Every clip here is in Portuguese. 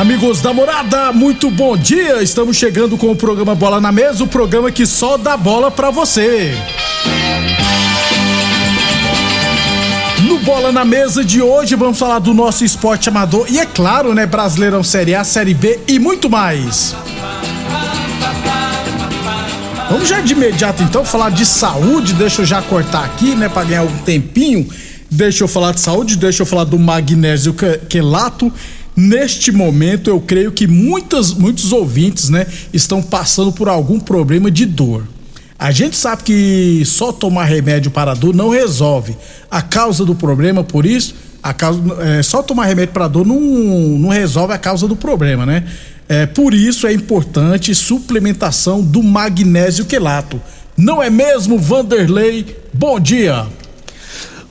Amigos da morada, muito bom dia. Estamos chegando com o programa Bola na Mesa o programa que só dá bola pra você. No Bola na Mesa de hoje vamos falar do nosso esporte amador e, é claro, né, Brasileirão Série A, Série B e muito mais. Vamos já de imediato então falar de saúde. Deixa eu já cortar aqui, né, para ganhar um tempinho. Deixa eu falar de saúde, deixa eu falar do magnésio quelato Neste momento, eu creio que muitas, muitos ouvintes, né, estão passando por algum problema de dor. A gente sabe que só tomar remédio para dor não resolve a causa do problema, por isso, a causa, é, só tomar remédio para dor não, não resolve a causa do problema, né? É, por isso é importante suplementação do magnésio quelato. Não é mesmo, Vanderlei? Bom dia!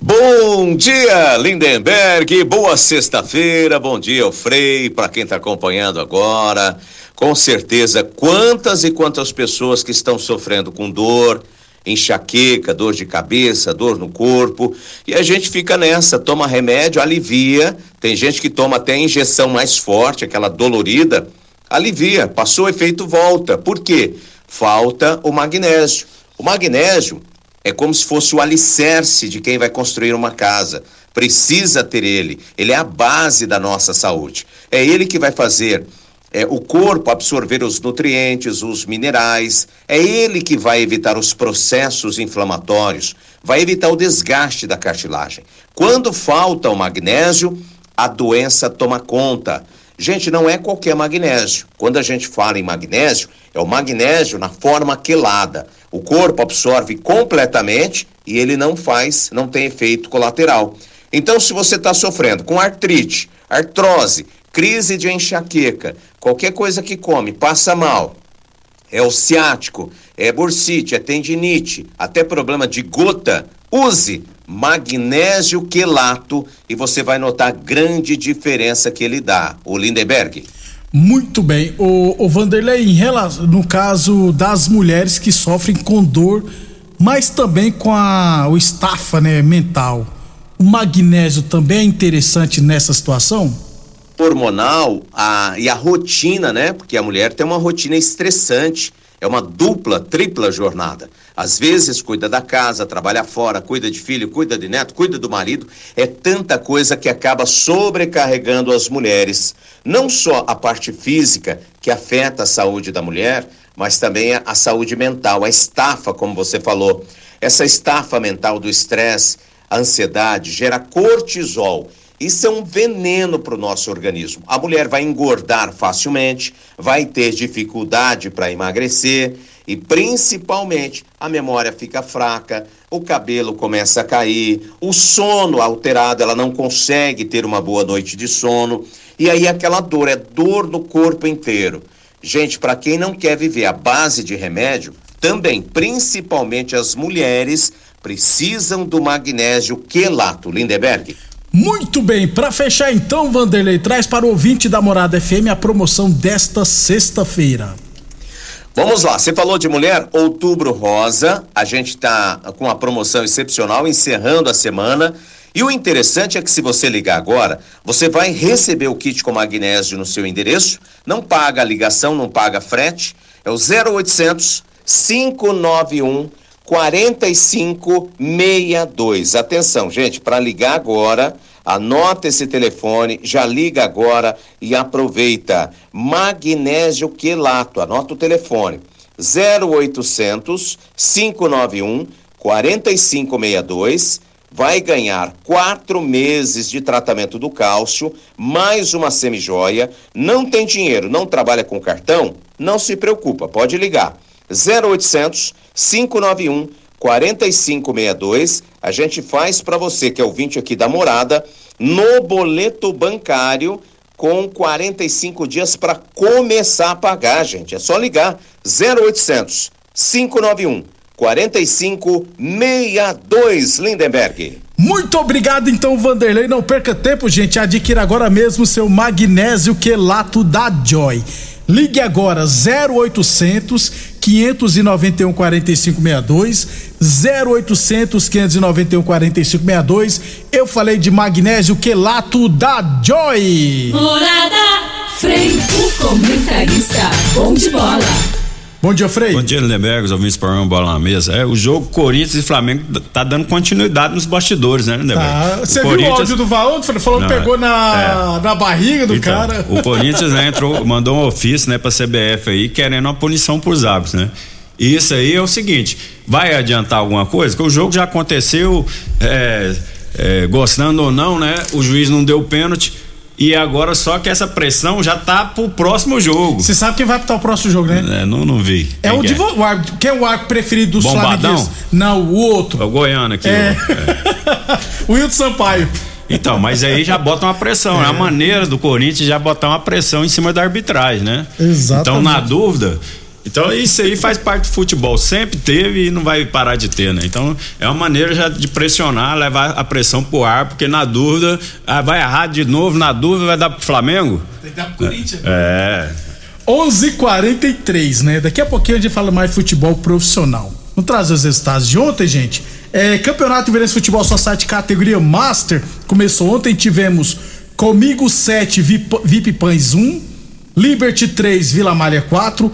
Bom dia, Lindenberg. Boa sexta-feira. Bom dia, Frei, para quem está acompanhando agora. Com certeza, quantas e quantas pessoas que estão sofrendo com dor, enxaqueca, dor de cabeça, dor no corpo, e a gente fica nessa, toma remédio, alivia. Tem gente que toma até injeção mais forte, aquela dolorida, alivia, passou o efeito, volta. Por quê? Falta o magnésio. O magnésio é como se fosse o alicerce de quem vai construir uma casa. Precisa ter ele. Ele é a base da nossa saúde. É ele que vai fazer é, o corpo absorver os nutrientes, os minerais. É ele que vai evitar os processos inflamatórios, vai evitar o desgaste da cartilagem. Quando falta o magnésio, a doença toma conta. Gente, não é qualquer magnésio. Quando a gente fala em magnésio, é o magnésio na forma quelada. O corpo absorve completamente e ele não faz, não tem efeito colateral. Então, se você está sofrendo com artrite, artrose, crise de enxaqueca, qualquer coisa que come, passa mal, é o ciático, é bursite, é tendinite, até problema de gota, use magnésio quelato e você vai notar a grande diferença que ele dá. O Lindenberg. Muito bem. O, o Vanderlei, em relação, no caso das mulheres que sofrem com dor, mas também com a, o estafa né, mental, o magnésio também é interessante nessa situação? Hormonal a, e a rotina, né? Porque a mulher tem uma rotina estressante é uma dupla, tripla jornada. Às vezes cuida da casa, trabalha fora, cuida de filho, cuida de neto, cuida do marido. É tanta coisa que acaba sobrecarregando as mulheres. Não só a parte física, que afeta a saúde da mulher, mas também a, a saúde mental, a estafa, como você falou. Essa estafa mental do estresse, a ansiedade, gera cortisol isso é um veneno para o nosso organismo. A mulher vai engordar facilmente, vai ter dificuldade para emagrecer e, principalmente, a memória fica fraca, o cabelo começa a cair, o sono alterado, ela não consegue ter uma boa noite de sono. E aí, aquela dor é dor no corpo inteiro. Gente, para quem não quer viver a base de remédio, também, principalmente as mulheres, precisam do magnésio quelato. Lindeberg. Muito bem, para fechar então, Vanderlei, traz para o ouvinte da Morada FM a promoção desta sexta-feira. Vamos lá, você falou de mulher, outubro rosa, a gente está com a promoção excepcional, encerrando a semana. E o interessante é que se você ligar agora, você vai receber o kit com magnésio no seu endereço, não paga ligação, não paga frete, é o 0800 591 4562. Atenção, gente, para ligar agora, Anota esse telefone, já liga agora e aproveita. Magnésio quelato, anota o telefone. 0800 591 4562 vai ganhar quatro meses de tratamento do cálcio, mais uma semijoia. Não tem dinheiro, não trabalha com cartão? Não se preocupa, pode ligar. 0800 591 4562. A gente faz para você que é ouvinte aqui da morada no boleto bancário com 45 dias para começar a pagar, gente. É só ligar 0800 591 4562 Lindenberg. Muito obrigado então, Vanderlei. Não perca tempo, gente. Adquira agora mesmo seu magnésio quelato da Joy. Ligue agora 0800 591 4562 0800 591 4562. Eu falei de magnésio quelato da Joy. Morada Frei, o comentarista bom de bola. Bom dia, Frei. Bom dia, Lindenberg, os ouvintes para bola na mesa. É, o jogo Corinthians e Flamengo tá dando continuidade nos bastidores, né, Lindenberg? Tá. Você Corinthians... viu o áudio do Valdo? Falou que pegou na, é. na barriga do então, cara. O Corinthians né, entrou, mandou um ofício, né, pra CBF aí, querendo uma punição pros árbitros, né? E isso aí é o seguinte: vai adiantar alguma coisa? Que o jogo já aconteceu, é, é, gostando ou não, né? O juiz não deu pênalti e agora só que essa pressão já tá pro próximo jogo. Você sabe quem vai pro o próximo jogo, né? É, não, não vi. É quem o, é? o árbitro, quem é o árbitro preferido dos Bombadão? Não, o outro. É o Goiano aqui. É. O, é. o Wilton Sampaio. Então, mas aí já bota uma pressão, é. a maneira do Corinthians já botar uma pressão em cima da arbitragem, né? Exatamente. Então, na dúvida, então isso aí faz parte do futebol, sempre teve e não vai parar de ter, né? Então é uma maneira já de pressionar, levar a pressão pro ar, porque na dúvida ah, vai errar de novo, na dúvida vai dar pro Flamengo? Tem que dar pro Corinthians. É. 11:43, né? Daqui a pouquinho a gente fala mais de futebol profissional. Vamos trazer os resultados de ontem, gente. É, Campeonato Iverense Futebol Society categoria Master começou ontem. Tivemos Comigo 7, VIP, VIP Pães 1, Liberty 3, Vila Malha 4,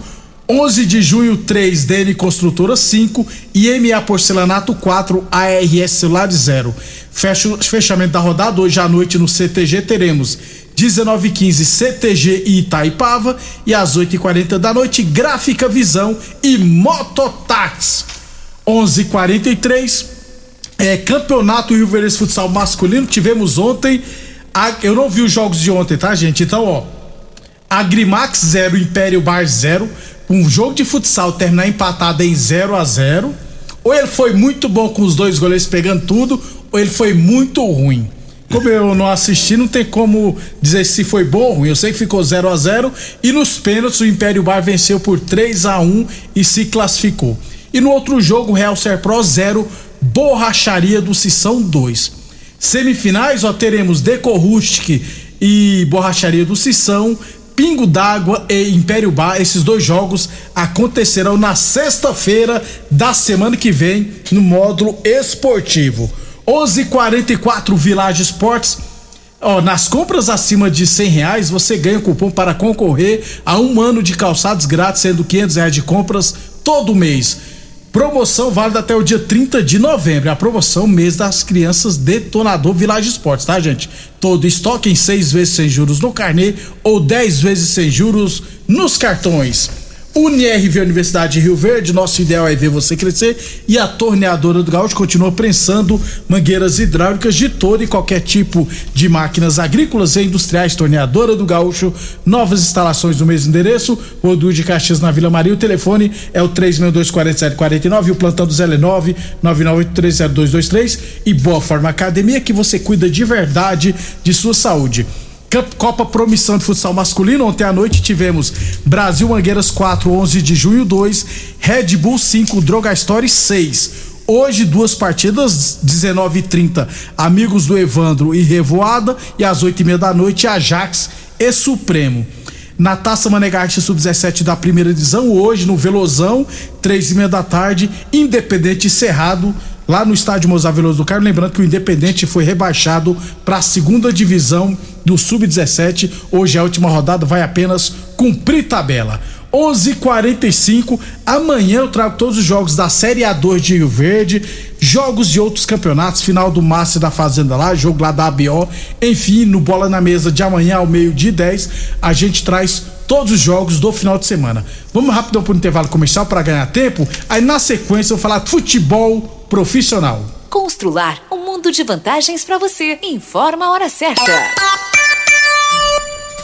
11 de junho 3, DN Construtora 5 e MA Porcelanato 4, ARS Celular 0. Fecha, fechamento da rodada hoje à noite no CTG teremos 19:15 CTG e Itaipava e às 8h40 da noite Gráfica Visão e Mototax. 11:43 é, Campeonato Rio Verde Futsal masculino tivemos ontem. A, eu não vi os jogos de ontem, tá, gente? Então, ó, Agrimax 0, Império Bar 0 um jogo de futsal terminar empatado em 0 a 0 ou ele foi muito bom com os dois goleiros pegando tudo, ou ele foi muito ruim. Como eu não assisti, não tem como dizer se foi bom ou ruim. Eu sei que ficou 0 a 0 e nos pênaltis o Império Bar venceu por 3 a 1 e se classificou. E no outro jogo, Real Serpro 0, Borracharia do Sissão 2. Semifinais, ó, teremos Deco Rustic e Borracharia do Sissão, Pingo d'Água e Império Bar. Esses dois jogos acontecerão na sexta-feira da semana que vem no módulo esportivo. 11:44 Village Esportes. Ó, nas compras acima de cem reais você ganha cupom para concorrer a um ano de calçados grátis, sendo 500 reais de compras todo mês. Promoção válida até o dia 30 de novembro. A promoção mês das crianças Detonador Village Esportes, tá, gente? Todo estoque em seis vezes sem juros no carnê ou dez vezes sem juros nos cartões. UniRV Universidade de Rio Verde, nosso ideal é ver você crescer e a torneadora do Gaúcho continua prensando mangueiras hidráulicas de todo e qualquer tipo de máquinas agrícolas e industriais. Torneadora do Gaúcho, novas instalações no mesmo endereço, Rodul de Caxias na Vila Maria. O telefone é o 3624749 e o plantão do Zé 9 99830223 e Boa Forma Academia que você cuida de verdade de sua saúde. Copa Promissão de Futsal Masculino. Ontem à noite tivemos Brasil Mangueiras 4, 11 de junho 2, Red Bull 5, Droga Story 6. Hoje, duas partidas, 19 e 30 Amigos do Evandro e Revoada. E às 8 e meia da noite, Ajax e Supremo. Na Taça Manegarte Sub-17 da primeira divisão, hoje no Velozão, três e meia da tarde, Independente Cerrado lá no estádio Mozar Veloso do Carmo. Lembrando que o Independente foi rebaixado para a segunda divisão do Sub-17. Hoje é a última rodada, vai apenas cumprir tabela. 11:45. Amanhã eu trago todos os jogos da Série A2 de Rio Verde, jogos de outros campeonatos, final do Márcio da Fazenda lá, jogo lá da ABO. Enfim, no Bola na Mesa de amanhã ao meio-dia 10, a gente traz todos os jogos do final de semana. Vamos rapidão para o intervalo comercial para ganhar tempo. Aí na sequência eu vou falar futebol profissional. Constrular um mundo de vantagens para você. Informa a hora certa.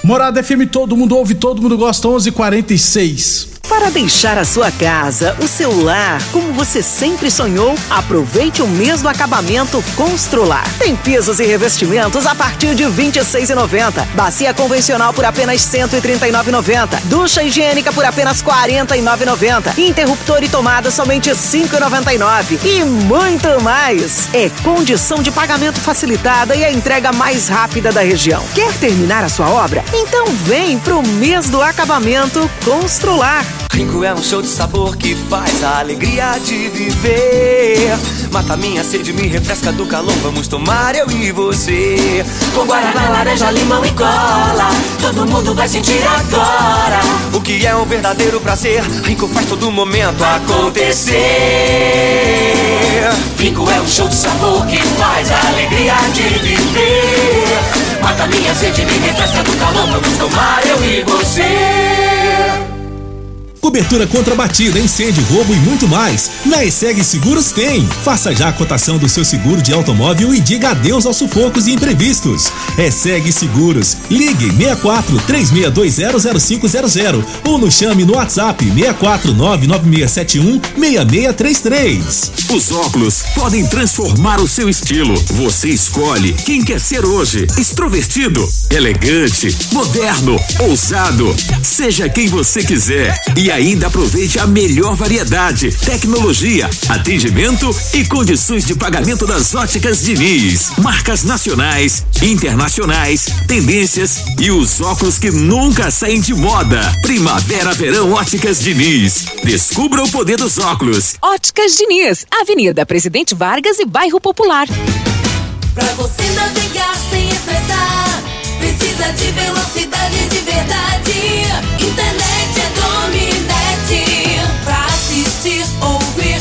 Morada FM, todo mundo ouve, todo mundo gosta, 11:46. Para deixar a sua casa, o seu lar, como você sempre sonhou, aproveite o mês do acabamento Constrular. Tem pisos e revestimentos a partir de R$ 26,90. Bacia convencional por apenas R$ 139,90. Ducha higiênica por apenas R$ 49,90. Interruptor e tomada somente R$ 5,99. E muito mais. É condição de pagamento facilitada e a entrega mais rápida da região. Quer terminar a sua obra? Então vem pro mês do acabamento Constrular. Rinco é um show de sabor que faz a alegria de viver. Mata minha sede, me refresca do calor. Vamos tomar eu e você. Com guaraná, laranja, limão e cola. Todo mundo vai sentir agora. O que é um verdadeiro prazer. Rinco faz todo momento acontecer. Rinco é um show de sabor que faz a alegria de viver. Mata minha sede, me refresca do calor. Vamos tomar eu e você. Cobertura contra batida, incêndio, roubo e muito mais. Na ESEG Seguros tem. Faça já a cotação do seu seguro de automóvel e diga adeus aos sufocos e imprevistos. ESEG Seguros. Ligue 64 36200500 ou nos chame no WhatsApp 64 99671 6633. Os óculos podem transformar o seu estilo. Você escolhe quem quer ser hoje. Extrovertido, elegante, moderno, ousado. Seja quem você quiser. E ainda aproveite a melhor variedade, tecnologia, atendimento e condições de pagamento das óticas Diniz. Marcas nacionais, internacionais, tendências e os óculos que nunca saem de moda. Primavera, verão, óticas Diniz. Descubra o poder dos óculos. Óticas Diniz, Avenida Presidente Vargas e Bairro Popular. Pra você navegar sem estressar, precisa de velocidade de verdade. Internet é Dominete. Pra assistir, ouvir,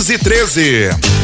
1513.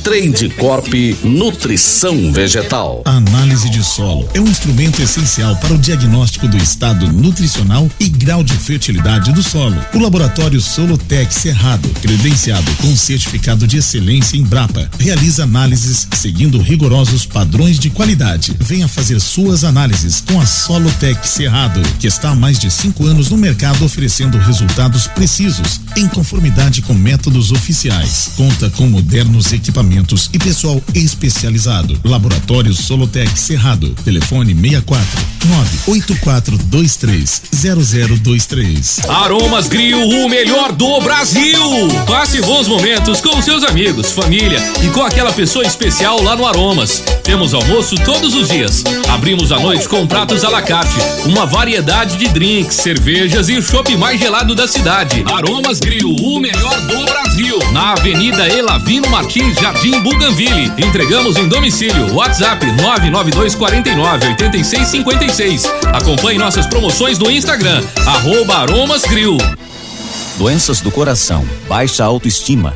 Trade Corp Nutrição Vegetal. A análise de solo é um instrumento essencial para o diagnóstico do estado nutricional e grau de fertilidade do solo. O laboratório Solotec Cerrado, credenciado com certificado de excelência em Brapa, realiza análises seguindo rigorosos padrões de qualidade. Venha fazer suas análises com a Solotec Cerrado, que está há mais de cinco anos no mercado oferecendo resultados precisos em conformidade com métodos oficiais. Conta com modernos equipamentos e pessoal especializado. Laboratório Solotec Cerrado. Telefone 64 98423 0023. Aromas Grill, o melhor do Brasil. Passe bons momentos com seus amigos, família e com aquela pessoa especial lá no Aromas. Temos almoço todos os dias. Abrimos à noite com pratos à la carte, uma variedade de drinks, cervejas e o chopp mais gelado da cidade. Aromas Grill, o melhor do Brasil. Na Avenida Elavino Martins, Jardim Buganville. Entregamos em domicílio. WhatsApp 99249 8656. Acompanhe nossas promoções no Instagram, arroba Aromas Grill. Doenças do coração, baixa autoestima,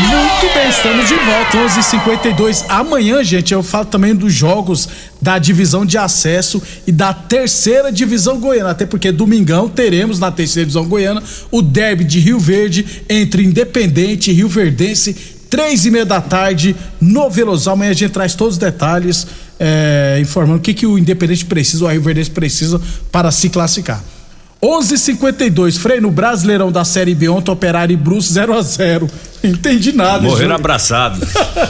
Muito bem, estamos de volta, 11:52. Amanhã, gente, eu falo também dos jogos da divisão de acesso e da terceira divisão goiana, até porque domingão teremos na terceira divisão goiana o derby de Rio Verde entre Independente e Rio Verdense, três e meia da tarde no Velozal. Amanhã a gente traz todos os detalhes, é, informando o que, que o Independente precisa, o Rio Verdense precisa para se classificar. 11:52 Frei no Brasileirão da Série B ontem Operário e Bruce 0 a 0 Entendi nada. Morreram abraçados.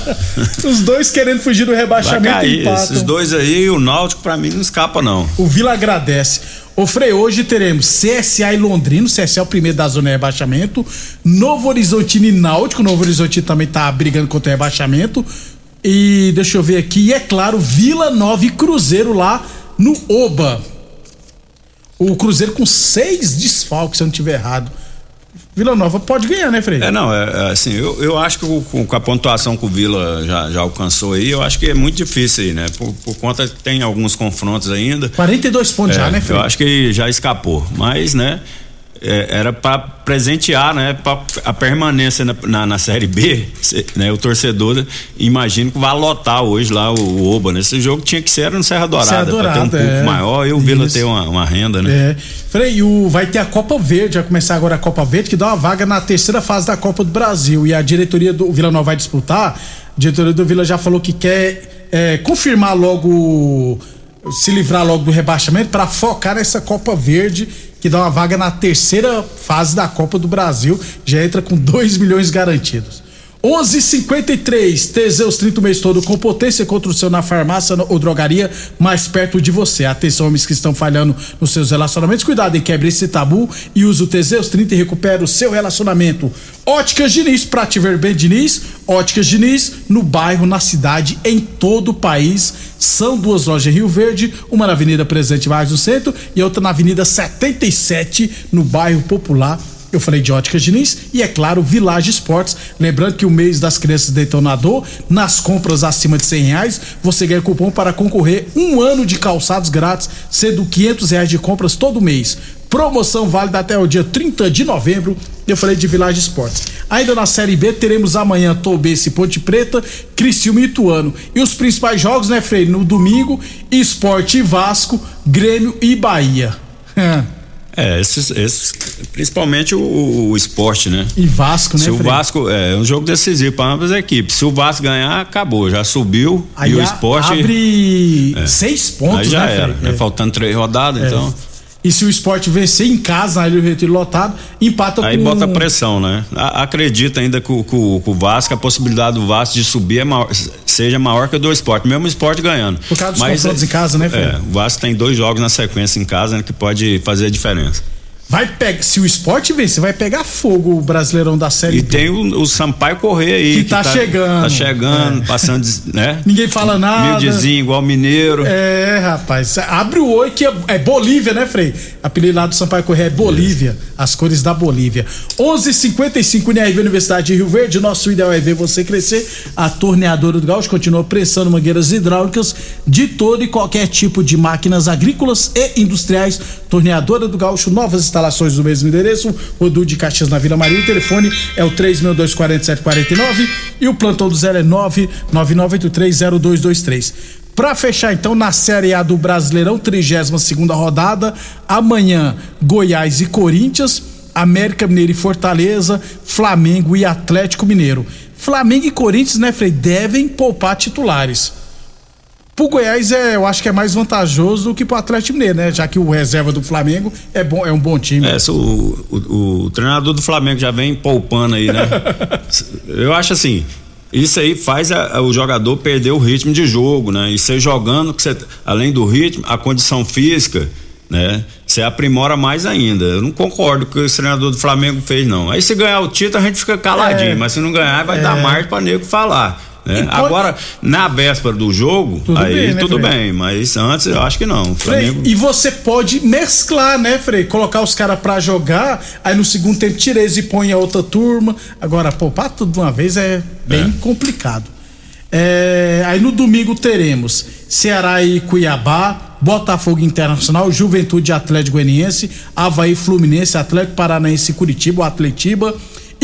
Os dois querendo fugir do Vai rebaixamento cair. empatam. Esses dois aí, o Náutico pra mim não escapa não. O Vila agradece. Ô Frei, hoje teremos CSA e Londrino, CSA é o primeiro da zona de rebaixamento, Novo Horizontino e Náutico, Novo Horizontino também tá brigando contra o rebaixamento, e deixa eu ver aqui, e é claro, Vila Nova e Cruzeiro lá no Oba. O Cruzeiro com seis desfalques, se eu não tiver errado. Vila Nova pode ganhar, né, Frei? É, não, é, é assim, eu, eu acho que com, a pontuação que o Vila já, já alcançou aí, eu acho que é muito difícil aí, né? Por, por conta que tem alguns confrontos ainda. 42 pontos É, já, né, Frei? Eu acho que já escapou, mas, né? É, era para presentear, né? Pra, a permanência na, na, na Série B, né? O torcedor, imagino que vai lotar hoje lá o, o Oba, né? Esse jogo tinha que ser no Serra Dourada, Serra para ter um público é. maior e o Vila ter uma, uma renda, né? É. Frei, o, vai ter a Copa Verde, vai começar agora a Copa Verde, que dá uma vaga na terceira fase da Copa do Brasil. E a diretoria do Vila Nova vai disputar. A diretoria do Vila já falou que quer é, confirmar logo, se livrar logo do rebaixamento para focar nessa Copa Verde, que dá uma vaga na terceira fase da Copa do Brasil. Já entra com 2 milhões garantidos. 11:53 Teseus 30 o mês todo com potência contra o seu na farmácia ou drogaria mais perto de você. Atenção, homens que estão falhando nos seus relacionamentos. Cuidado e quebre esse tabu e use o Teseus 30 e recupera o seu relacionamento. Óticas Diniz, pra te ver bem, Diniz. Óticas Diniz, no bairro, na cidade, em todo o país. São duas lojas em Rio Verde, uma na Avenida Presidente Vargas do Centro e outra na Avenida 77, no bairro Popular. Eu falei de Óticas Diniz e, é claro, Village Esportes. Lembrando que o mês das crianças detonador, nas compras acima de 100 reais, você ganha cupom para concorrer um ano de calçados grátis, sendo 500 reais de compras todo mês. Promoção válida até o dia 30 de novembro. Eu falei de Village Esportes. Ainda na Série B, teremos amanhã Tobense, Ponte Preta, Criciúma e Ituano. E os principais jogos, né, Frei? No domingo, Esporte Vasco, Grêmio e Bahia. É, esses, esses principalmente o, o esporte, né? E Vasco, né, Se o? Vasco é um jogo decisivo para ambas as equipes. Se o Vasco ganhar, acabou, já subiu Aí e o esporte abre É. seis pontos, Aí já né, era, né? É. Faltando três rodadas, É. então. E se o esporte vencer em casa, na Ilha do Retiro lotado, empata Aí com... bota pressão, né? Acredita ainda que o, Vasco, a possibilidade do Vasco de subir é maior- seja maior que a do esporte, mesmo o esporte ganhando. Por causa dos Mas, confrontos é- em casa, né, Fred? É, o Vasco tem dois jogos na sequência em casa né, que pode fazer a diferença. Vai pegar, se o esporte vencer, vai pegar fogo o Brasileirão da Série E B. tem o, o Sampaio Correr aí. Que tá chegando. Tá chegando, passando, né? Ninguém fala nada. Humildezinho, igual mineiro. É, rapaz. Abre o oi que é, é Bolívia, né, Frei? Apelido lá do Sampaio Correia é Bolívia. As cores da Bolívia. 11:55 h 55 UNIRV Universidade de Rio Verde. Nosso ideal é ver você crescer. A torneadora do Gaúcho continua pressando mangueiras hidráulicas de todo e qualquer tipo de máquinas agrícolas e industriais. Torneadora do Gaúcho, novas instalações do mesmo endereço. Rodu de Caxias na Vila Maria. O telefone é o 3624749 e o plantão do zero é 999830223. Pra fechar então na Série A do Brasileirão, 32 segunda rodada, amanhã Goiás e Corinthians, América Mineiro e Fortaleza, Flamengo e Atlético Mineiro. Flamengo e Corinthians, né, Frei, devem poupar titulares. Pro Goiás é, eu acho que é mais vantajoso do que pro Atlético Mineiro, né? Já que o reserva do Flamengo é bom, é um bom time. É, o, o, o treinador do Flamengo já vem poupando aí, né? Eu acho assim, isso aí faz a- a- o jogador perder o ritmo de jogo, né? E você jogando, que você, além do ritmo, a condição física, né? Você aprimora mais ainda. Eu não concordo com o que o treinador do Flamengo fez, não. Aí se ganhar o título, a gente fica caladinho, É. mas se não ganhar, vai É. dar margem pra nego falar. Né? Pode- Agora, na véspera do jogo, Tudo aí bem, né, tudo Frei? bem, mas antes eu acho que não. Frei, Flamengo. e você pode mesclar, né, Frei? Colocar os caras pra jogar, aí no segundo tempo tira eles e põe a outra turma. Agora, poupar tudo de uma vez é bem complicado. É, aí no domingo teremos Ceará e Cuiabá, Botafogo Internacional, Juventude Atlético Goianiense, Havaí Fluminense, Atlético Paranaense e Curitiba, Atletiba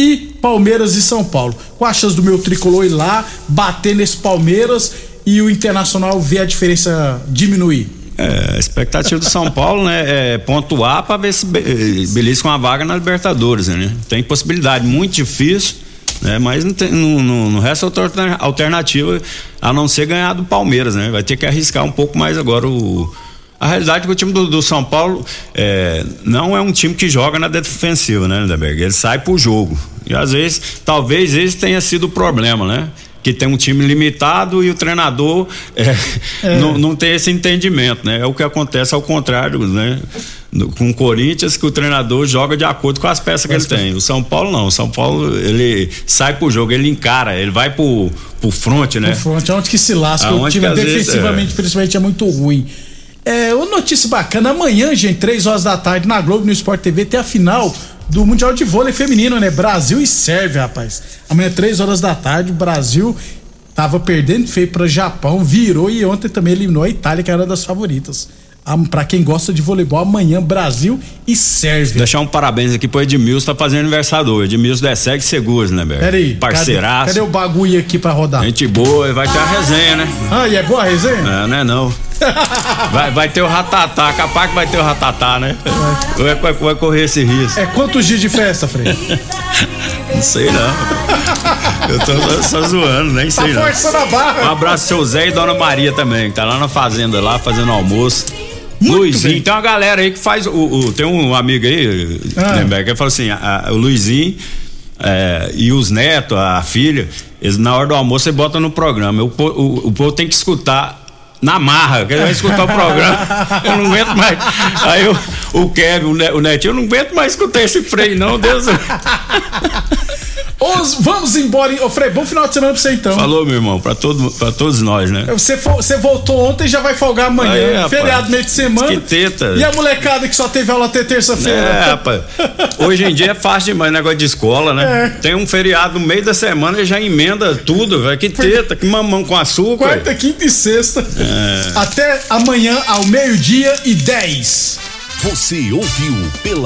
e Palmeiras e São Paulo. Com a chance do meu tricolor ir lá, bater nesse Palmeiras e o Internacional ver a diferença diminuir. É, a expectativa do São Paulo, né, é pontuar para ver se be- belisca uma vaga na Libertadores, né? Tem possibilidade, muito difícil, né? Mas não, tem, não, não, não resta outra alterna- alternativa a não ser ganhar do Palmeiras, né? Vai ter que arriscar um pouco mais agora o. A realidade é que o time do, do São Paulo é, não é um time que joga na defensiva, né, Lindeberg? Ele sai pro jogo. E às vezes, talvez esse tenha sido o problema, né? Que tem um time limitado e o treinador é, É. Não, não tem esse entendimento, né? É o que acontece ao contrário, né? Com o Corinthians, que o treinador joga de acordo com as peças que ele tem. O São Paulo não. O São Paulo, ele sai pro jogo, ele encara, ele vai pro, pro front, né? No front, é onde que se lasca. o Aonde time que às vezes, defensivamente, é. principalmente, é muito ruim. É, uma notícia bacana, amanhã, gente, três horas da tarde, na Globo, no Sport TV, tem a final do Mundial de Vôlei Feminino, né? Brasil e Sérvia, rapaz. Amanhã, três horas da tarde, Brasil tava perdendo feio para Japão, virou e ontem também eliminou a Itália, que era das favoritas. Pra quem gosta de voleibol, amanhã, Brasil e Sérvia. Deixar um parabéns aqui pro Edmilson, tá fazendo aniversário hoje. Edmilson da SEG Seguros, né, Berg? Peraí, Parceiraço. Cadê, cadê o bagulho aqui pra rodar? Gente boa, vai ter a resenha, né? Ah, e é boa a resenha? É, não é não. Vai, vai ter o ratatá, capaz que vai ter o ratatá, né? Vai, vai, vai correr esse risco. É quantos dias de festa, Frei? Não sei não. Eu tô só zoando, nem sei Tá não. forçando a barra. Um abraço seu Zé e Dona Maria também, que tá lá na fazenda lá fazendo almoço. Luizinho, tem uma galera aí que faz. O, o- tem um amigo aí, Ah. Lemberg, que falou assim: a- a- o Luizinho é, e os netos, a filha, eles na hora do almoço você bota no programa. O, o, o povo tem que escutar. Na marra, que ele vai escutar o programa. Eu não aguento mais. Aí o, o Kevin, o Netinho, eu não aguento mais escutar esse freio, não, Deus. Os- vamos embora. Ô, Frei, bom final de semana pra você então. Falou, meu irmão, pra, todo, pra todos nós, né? Você, fo- você voltou ontem e já vai folgar amanhã. Aí, rapaz. Feriado meio de semana. Que teta. E a molecada que só teve aula até terça-feira? É, rapaz. Hoje em dia é fácil demais negócio de escola, né? É. Tem um feriado no meio da semana e já emenda tudo, velho. Que teta, que mamão com açúcar. Quarta, quinta e sexta. É. Até amanhã ao meio-dia e 10. Você ouviu pela